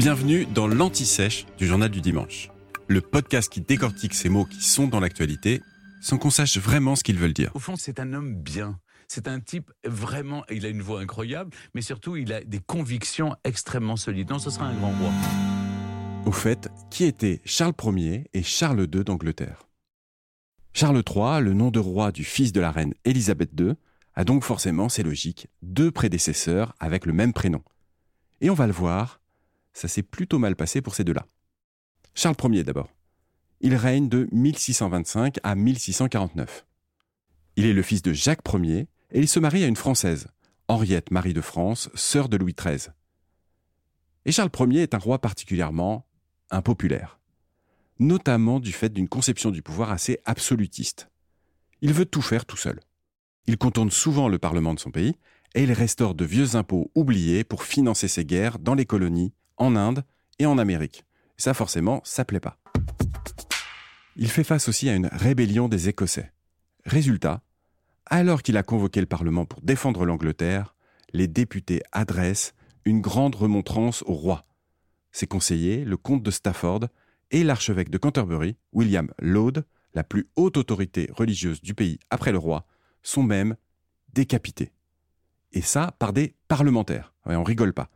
Bienvenue dans l'Anti-Sèche du Journal du Dimanche. Le podcast qui décortique ces mots qui sont dans l'actualité sans qu'on sache vraiment ce qu'ils veulent dire. Au fond, c'est un homme bien. C'est un type vraiment, il a une voix incroyable, mais surtout, il a des convictions extrêmement solides. Non, ce sera un grand roi. Au fait, qui étaient Charles Ier et Charles II d'Angleterre? Charles III, le nom de roi du fils de la reine Élisabeth II, a donc forcément, c'est logique, deux prédécesseurs avec le même prénom. Et on va le voir, ça s'est plutôt mal passé pour ces deux-là. Charles Ier d'abord. Il règne de 1625 à 1649. Il est le fils de Jacques Ier et il se marie à une Française, Henriette Marie de France, sœur de Louis XIII. Et Charles Ier est un roi particulièrement impopulaire, notamment du fait d'une conception du pouvoir assez absolutiste. Il veut tout faire tout seul. Il contourne souvent le Parlement de son pays et il restaure de vieux impôts oubliés pour financer ses guerres dans les colonies, en Inde et en Amérique. Ça forcément, ça plaît pas. Il fait face aussi à une rébellion des Écossais. Résultat, alors qu'il a convoqué le Parlement pour défendre l'Angleterre, les députés adressent une grande remontrance au roi. Ses conseillers, le comte de Stafford et l'archevêque de Canterbury, William Laud, la plus haute autorité religieuse du pays après le roi, sont même décapités. Et ça par des parlementaires. Ouais, on rigole pas.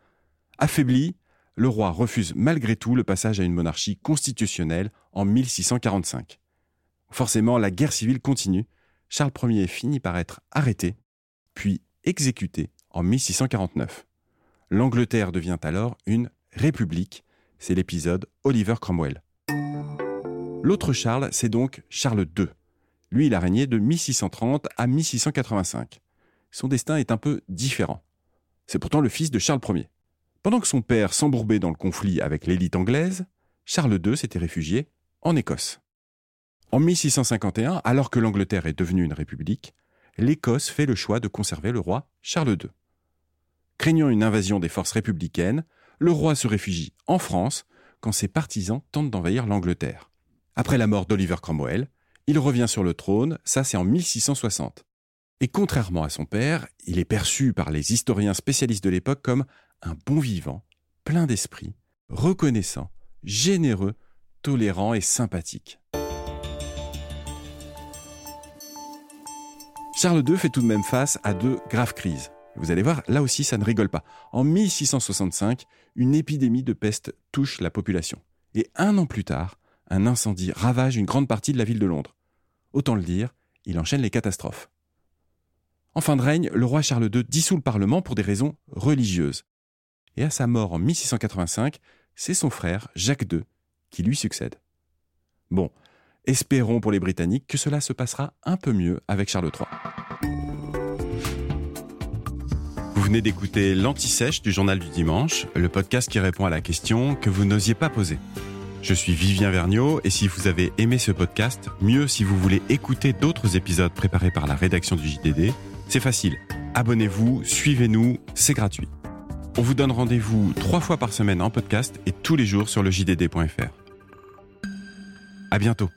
Affaibli, le roi refuse malgré tout le passage à une monarchie constitutionnelle en 1645. Forcément, la guerre civile continue. Charles Ier finit par être arrêté, puis exécuté en 1649. L'Angleterre devient alors une république. C'est l'épisode Oliver Cromwell. L'autre Charles, c'est donc Charles II. Lui, il a régné de 1630 à 1685. Son destin est un peu différent. C'est pourtant le fils de Charles Ier. Pendant que son père s'embourbait dans le conflit avec l'élite anglaise, Charles II s'était réfugié en Écosse. En 1651, alors que l'Angleterre est devenue une république, l'Écosse fait le choix de conserver le roi Charles II. Craignant une invasion des forces républicaines, le roi se réfugie en France quand ses partisans tentent d'envahir l'Angleterre. Après la mort d'Oliver Cromwell, il revient sur le trône, ça c'est en 1660. Et contrairement à son père, il est perçu par les historiens spécialistes de l'époque comme un bon vivant, plein d'esprit, reconnaissant, généreux, tolérant et sympathique. Charles II fait tout de même face à de graves crises. Vous allez voir, là aussi, ça ne rigole pas. En 1665, une épidémie de peste touche la population. Et un an plus tard, un incendie ravage une grande partie de la ville de Londres. Autant le dire, il enchaîne les catastrophes. En fin de règne, le roi Charles II dissout le Parlement pour des raisons religieuses et à sa mort en 1685, c'est son frère, Jacques II, qui lui succède. Bon, espérons pour les Britanniques que cela se passera un peu mieux avec Charles III. Vous venez d'écouter l'Anti-Sèche du Journal du Dimanche, le podcast qui répond à la question que vous n'osiez pas poser. Je suis Vivien Vergniaud et si vous avez aimé ce podcast, mieux si vous voulez écouter d'autres épisodes préparés par la rédaction du JDD, c'est facile. Abonnez-vous, suivez-nous, c'est gratuit. On vous donne rendez-vous trois fois par semaine en podcast et tous les jours sur le JDD.fr. À bientôt.